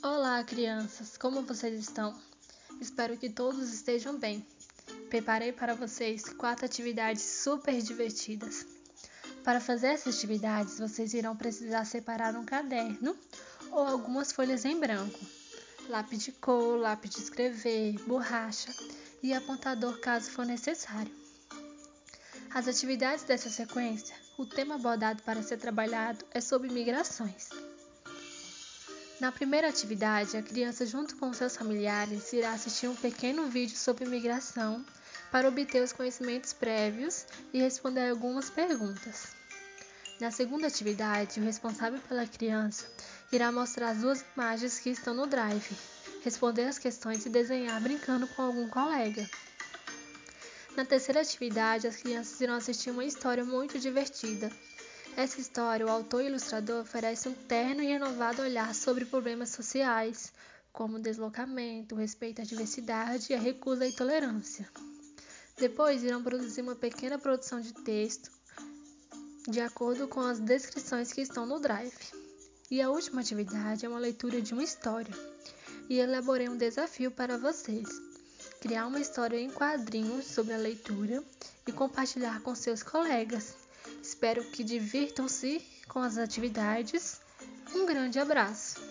Olá, crianças! Como vocês estão? Espero que todos estejam bem. Preparei para vocês quatro atividades super divertidas. Para fazer essas atividades, vocês irão precisar separar um caderno ou algumas folhas em branco, lápis de cor, lápis de escrever, borracha e apontador caso for necessário. As atividades dessa sequência, o tema abordado para ser trabalhado é sobre migrações. Na primeira atividade, a criança, junto com seus familiares, irá assistir um pequeno vídeo sobre migração para obter os conhecimentos prévios e responder algumas perguntas. Na segunda atividade, o responsável pela criança irá mostrar as duas imagens que estão no drive, responder as questões e desenhar brincando com algum colega. Na terceira atividade, as crianças irão assistir uma história muito divertida essa história, o autor e ilustrador oferece um terno e renovado olhar sobre problemas sociais, como o deslocamento, o respeito à diversidade e a recusa à intolerância. Depois irão produzir uma pequena produção de texto de acordo com as descrições que estão no Drive. E a última atividade é uma leitura de uma história. E elaborei um desafio para vocês: criar uma história em quadrinhos sobre a leitura e compartilhar com seus colegas. Espero que divirtam-se com as atividades. Um grande abraço!